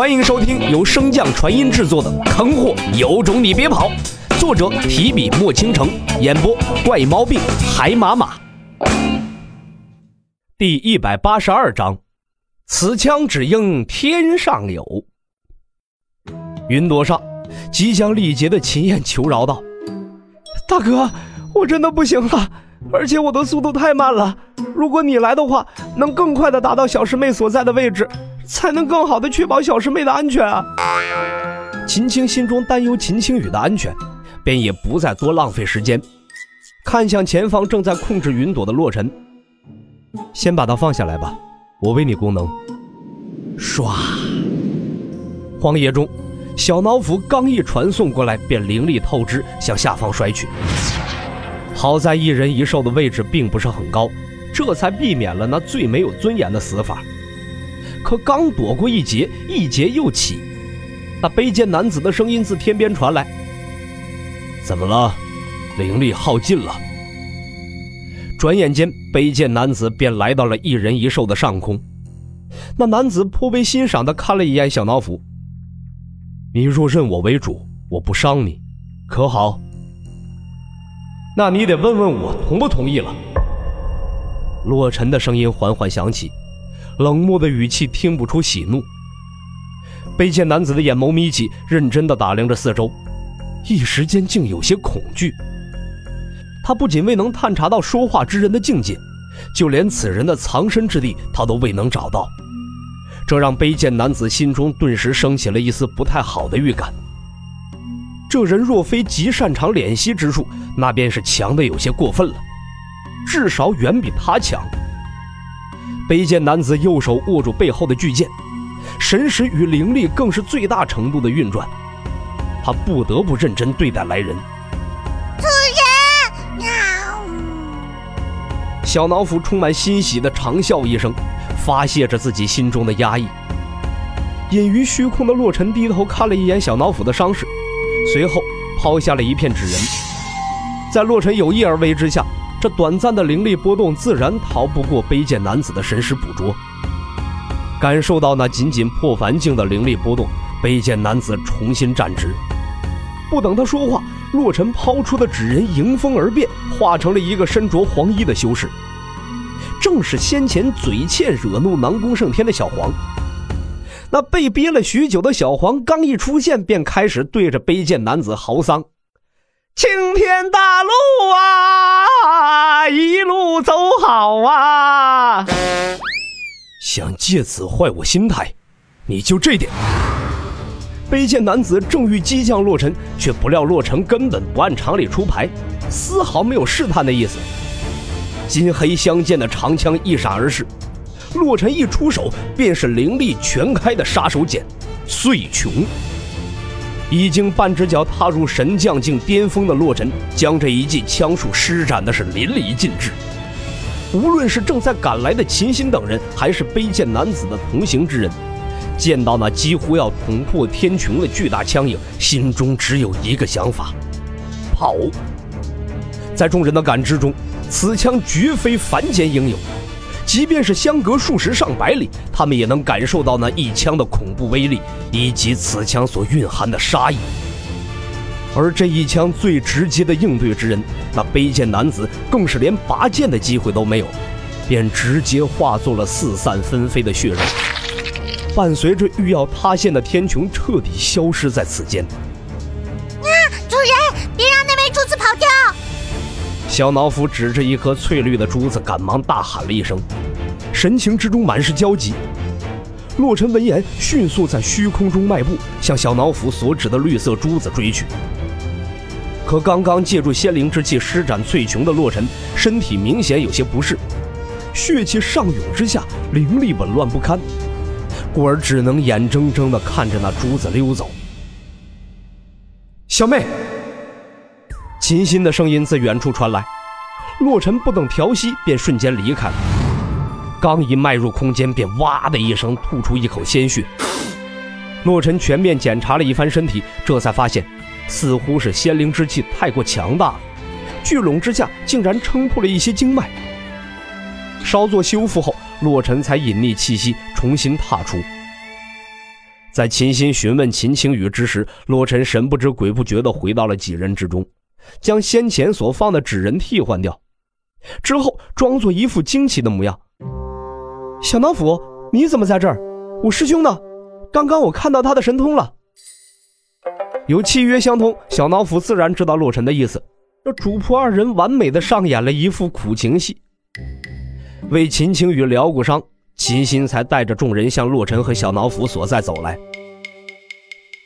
欢迎收听由升降传音制作的《坑货有种你别跑》，作者提笔墨倾城，演播怪毛病海马马。第一百八十二章，此枪只应天上有。云朵上，即将力竭的秦燕求饶道：“大哥，我真的不行了，而且我的速度太慢了。如果你来的话，能更快的达到小师妹所在的位置。”才能更好的确保小师妹的安全啊！秦青心中担忧秦青雨的安全，便也不再多浪费时间，看向前方正在控制云朵的洛尘，先把他放下来吧，我为你功能。唰！荒野中，小脑斧刚一传送过来，便灵力透支，向下方摔去。好在一人一兽的位置并不是很高，这才避免了那最没有尊严的死法。可刚躲过一劫，一劫又起。那卑贱男子的声音自天边传来：“怎么了？灵力耗尽了。”转眼间，卑贱男子便来到了一人一兽的上空。那男子颇为欣赏地看了一眼小脑斧：“你若认我为主，我不伤你，可好？那你得问问我同不同意了。”洛尘的声音缓缓响起。冷漠的语气听不出喜怒。卑贱男子的眼眸眯起，认真地打量着四周，一时间竟有些恐惧。他不仅未能探查到说话之人的境界，就连此人的藏身之地他都未能找到，这让卑贱男子心中顿时升起了一丝不太好的预感。这人若非极擅长敛息之术，那便是强的有些过分了，至少远比他强。卑贱男子右手握住背后的巨剑，神识与灵力更是最大程度的运转。他不得不认真对待来人。主人，小脑斧充满欣喜的长啸一声，发泄着自己心中的压抑。隐于虚空的洛尘低头看了一眼小脑斧的伤势，随后抛下了一片纸人。在洛尘有意而为之下。这短暂的灵力波动，自然逃不过卑贱男子的神识捕捉。感受到那仅仅破凡境的灵力波动，卑贱男子重新站直。不等他说话，洛尘抛出的纸人迎风而变，化成了一个身着黄衣的修士，正是先前嘴欠惹怒南宫胜天的小黄。那被憋了许久的小黄刚一出现，便开始对着卑贱男子嚎丧。青天大路啊，想借此坏我心态，你就这点。卑贱男子正欲激将洛尘，却不料洛尘根本不按常理出牌，丝毫没有试探的意思。金黑相间的长枪一闪而逝，洛尘一出手便是灵力全开的杀手锏——碎穹。已经半只脚踏入神将境巅峰的洛尘，将这一记枪术施展的是淋漓尽致。无论是正在赶来的秦心等人，还是卑贱男子的同行之人，见到那几乎要捅破天穹的巨大枪影，心中只有一个想法：跑。在众人的感知中，此枪绝非凡间应有。即便是相隔数十上百里，他们也能感受到那一枪的恐怖威力，以及此枪所蕴含的杀意。而这一枪最直接的应对之人，那卑贱男子更是连拔剑的机会都没有，便直接化作了四散纷飞的血肉，伴随着欲要塌陷的天穹，彻底消失在此间。啊！主人，别让那枚珠子跑掉！小脑斧指着一颗翠绿的珠子，赶忙大喊了一声。神情之中满是焦急。洛尘闻言，迅速在虚空中迈步，向小脑斧所指的绿色珠子追去。可刚刚借助仙灵之气施展翠琼的洛尘，身体明显有些不适，血气上涌之下，灵力紊乱不堪，故而只能眼睁睁地看着那珠子溜走。小妹，秦心的声音自远处传来。洛尘不等调息，便瞬间离开了。刚一迈入空间，便哇的一声吐出一口鲜血。洛尘全面检查了一番身体，这才发现，似乎是仙灵之气太过强大，聚拢之下竟然撑破了一些经脉。稍作修复后，洛尘才隐匿气息，重新踏出。在秦心询问秦青雨之时，洛尘神不知鬼不觉地回到了几人之中，将先前所放的纸人替换掉，之后装作一副惊奇的模样：“小脑斧，你怎么在这儿？我师兄呢？刚刚我看到他的神通了。”有契约相通，小脑斧自然知道洛尘的意思。这主仆二人完美的上演了一副苦情戏，为秦青雨疗过伤。秦心才带着众人向洛尘和小脑斧所在走来。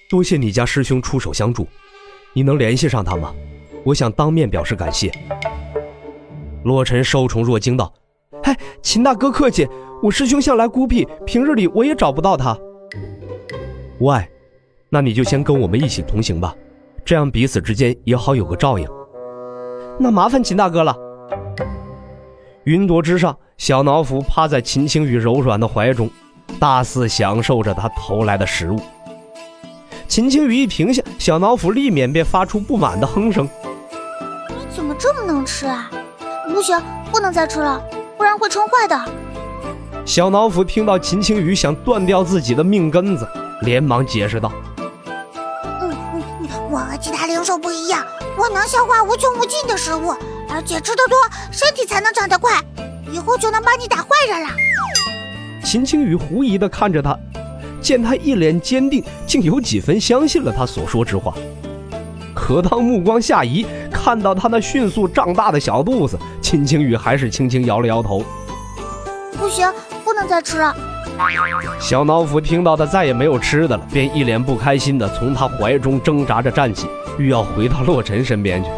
多谢你家师兄出手相助，你能联系上他吗？我想当面表示感谢。洛尘受宠若惊道：“哎，秦大哥客气，我师兄向来孤僻，平日里我也找不到他。”无碍，那你就先跟我们一起同行吧，这样彼此之间也好有个照应。那麻烦秦大哥了。云朵之上，小脑斧趴在秦青雨柔软的怀中，大肆享受着他投来的食物。秦青雨一停下，小脑斧立免便发出不满的哼声：“你怎么这么能吃啊？不行，不能再吃了，不然会撑坏的。”小脑斧听到秦青雨想断掉自己的命根子，连忙解释道：“嗯我和其他灵兽不一样，我能消化无穷无尽的食物。”而且吃得多，身体才能长得快，以后就能帮你打坏人了。秦青雨狐疑地看着他，见他一脸坚定，竟有几分相信了他所说之话。可当目光下移，看到他那迅速胀大的小肚子，秦青雨还是轻轻摇了摇头：“不行，不能再吃了。”小脑斧听到他再也没有吃的了，便一脸不开心地从他怀中挣扎着站起，欲要回到洛尘身边去。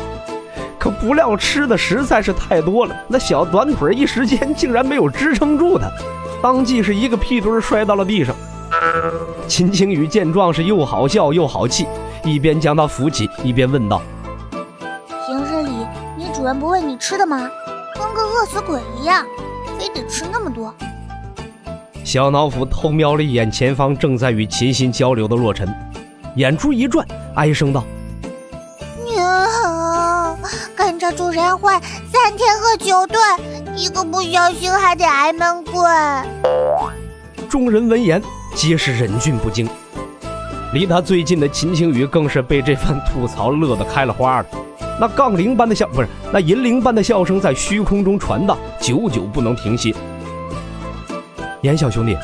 可不料吃的实在是太多了，那小短腿一时间竟然没有支撑住他，当即是一个屁墩摔到了地上。秦青雨见状是又好笑又好气，一边将他扶起，一边问道：“平日里你主人不喂你吃的吗？跟个饿死鬼一样，非得吃那么多。”小脑斧偷瞄了一眼前方正在与秦心交流的洛尘，眼珠一转，哀声道。跟着主人混三天饿九顿，一个不小心还得挨闷棍。众人闻言皆是忍俊不禁，离他最近的秦青雨更是被这番吐槽乐得开了花了。那杠铃般的笑，不是那银铃般的笑声在虚空中传荡，久久不能停歇。严小兄弟，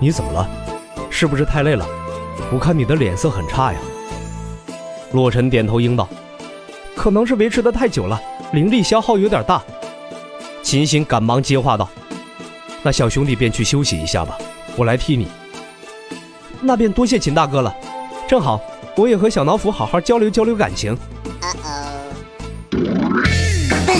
你怎么了？是不是太累了？我看你的脸色很差呀。洛尘点头应道。可能是维持的太久了，灵力消耗有点大。秦心赶忙接话道：“那小兄弟便去休息一下吧，我来替你。”那便多谢秦大哥了，正好我也和小脑斧好好交流交流感情。